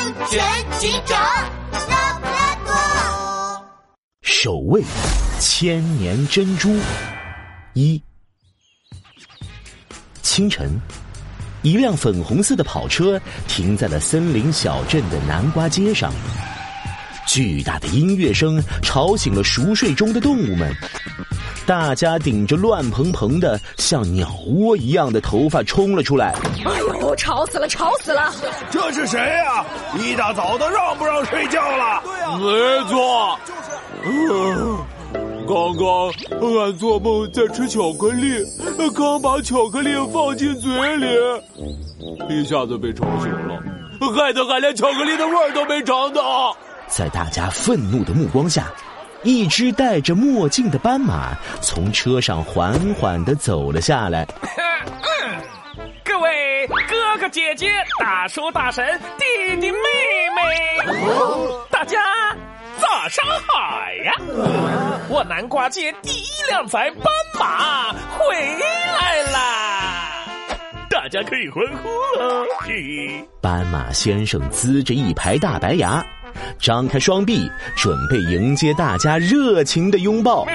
安全警长拉布拉多，守卫千年珍珠一。清晨，一辆粉红色的跑车停在了森林小镇的南瓜街上。巨大的音乐声吵醒了熟睡中的动物们，大家顶着乱蓬蓬的像鸟窝一样的头发冲了出来。哎呦，吵死了，吵死了！这是谁呀？一大早的，让不让睡觉了？对呀，没错。就是刚刚俺做梦在吃巧克力，刚把巧克力放进嘴里，一下子被吵醒了，害得俺连巧克力的味儿都没尝到。在大家愤怒的目光下，一只戴着墨镜的斑马从车上缓缓的走了下来。各位哥哥姐姐、大叔大婶、弟弟妹妹，大家早上好呀！我南瓜街第一辆载斑马回来啦！大家可以欢呼了。斑马先生呲着一排大白牙。张开双臂，准备迎接大家热情的拥抱。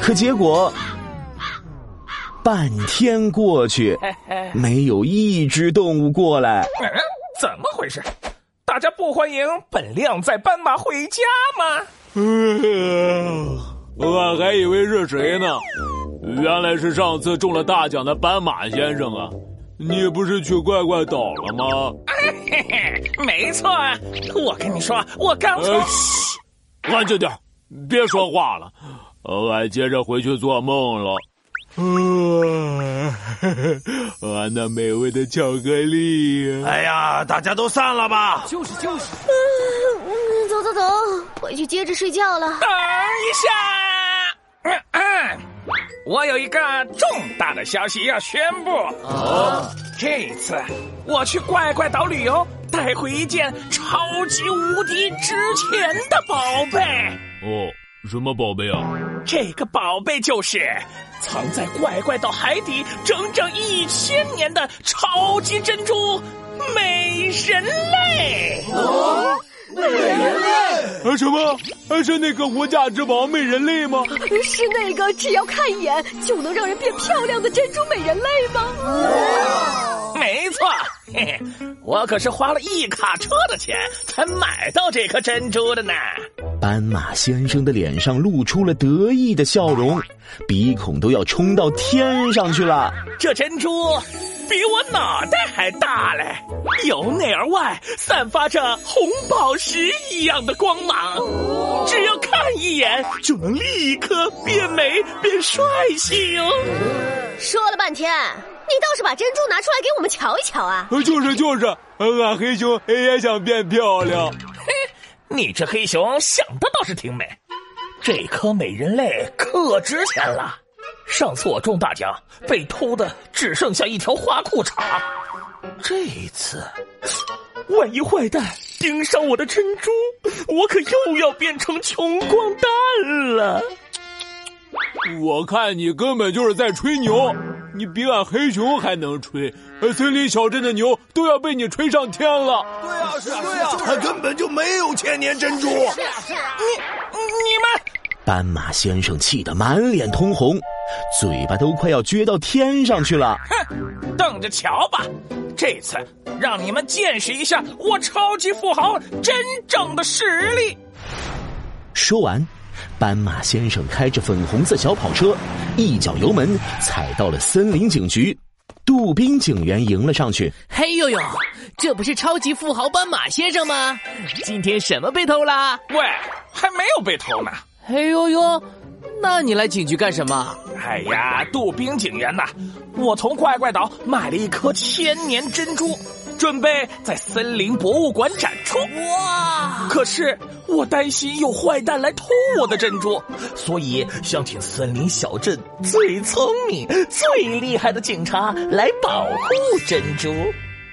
可结果，半天过去，没有一只动物过来。怎么回事？大家不欢迎本靓仔斑马回家吗？我还以为是谁呢，原来是上次中了大奖的斑马先生啊！你不是去怪怪岛了吗？嘿嘿，没错，我跟你说，我刚从……嘘，安静点，别说话了，俺接着回去做梦了。俺那美味的巧克力！哎呀，大家都散了吧！就是就是。嗯，走走走，回去接着睡觉了。等一下，嗯嗯，我有一个重大的消息要宣布。哦。这次我去怪怪岛旅游，带回一件超级无敌值钱的宝贝。哦，什么宝贝啊？这个宝贝就是藏在怪怪岛海底整整一千年的超级珍珠美人类。哦，美人类？啊什么？啊是那个无价之宝美人类吗？是那个只要看一眼就能让人变漂亮的珍珠美人类吗？没错，嘿嘿，我可是花了一卡车的钱才买到这颗珍珠的呢。斑马先生的脸上露出了得意的笑容，鼻孔都要冲到天上去了。这珍珠比我脑袋还大嘞，由内而外散发着红宝石一样的光芒，只要看一眼就能立刻变美变帅气哦。说了半天。你倒是把珍珠拿出来给我们瞧一瞧啊！就是就是，俺黑熊也想变漂亮。嘿，你这黑熊想的倒是挺美。这颗美人泪可值钱了。上次我中大奖，被偷的只剩下一条花裤衩。这一次，万一坏蛋盯上我的珍珠，我可又要变成穷光蛋了。我看你根本就是在吹牛。你比俺黑熊还能吹，森林小镇的牛都要被你吹上天了。对啊，是啊，对啊，他根本就没有千年珍珠。是啊，是啊，你你们，斑马先生气得满脸通红，嘴巴都快要撅到天上去了。哼，等着瞧吧，这次让你们见识一下我超级富豪真正的实力。说完。斑马先生开着粉红色小跑车，一脚油门踩到了森林警局。杜宾警员迎了上去：“嘿呦呦，这不是超级富豪斑马先生吗？今天什么被偷啦？喂，还没有被偷呢。嘿呦呦，那你来警局干什么？哎呀，杜宾警员呐，我从怪怪岛买了一颗千年珍珠。”准备在森林博物馆展出哇！可是我担心有坏蛋来偷我的珍珠，所以想请森林小镇最聪明、最厉害的警察来保护珍珠。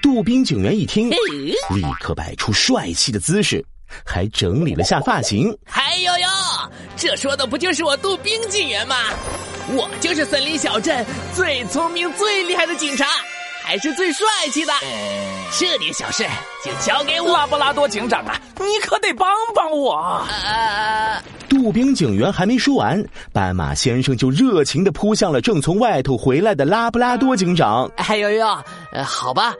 杜宾警员一听，立刻摆出帅气的姿势，还整理了下发型。嗨呦呦，这说的不就是我杜宾警员吗？我就是森林小镇最聪明、最厉害的警察。还是最帅气的，这点小事就交给我。拉布拉多警长啊，你可得帮帮我！啊，杜宾警员还没说完，斑马先生就热情的扑向了正从外头回来的拉布拉多警长。哎呦呦，呃，好吧，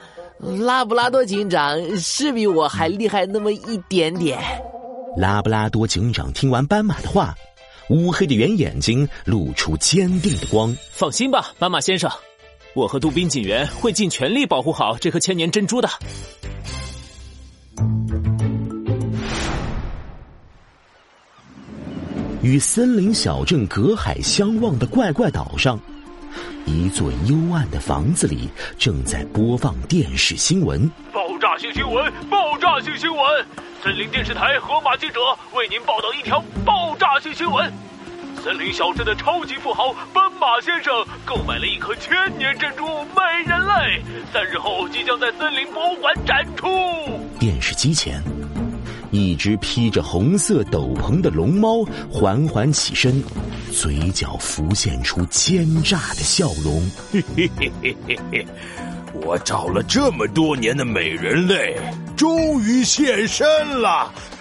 拉布拉多警长是比我还厉害那么一点点。拉布拉多警长听完斑马的话，乌黑的圆眼睛露出坚定的光。放心吧，斑马先生，我和杜宾警员会尽全力保护好这颗千年珍珠的。与森林小镇隔海相望的怪怪岛上，一座幽暗的房子里正在播放电视新闻。爆炸性新闻！爆炸性新闻！森林电视台河马记者为您报道一条爆炸性新闻：森林小镇的超级富豪斑马先生购买了一颗千年珍珠美人类，三日后即将在森林博物馆展出。电视机前，一只披着红色斗篷的龙猫缓缓起身，嘴角浮现出奸诈的笑容。嘿嘿嘿嘿嘿嘿，我找了这么多年的美人类，终于现身了！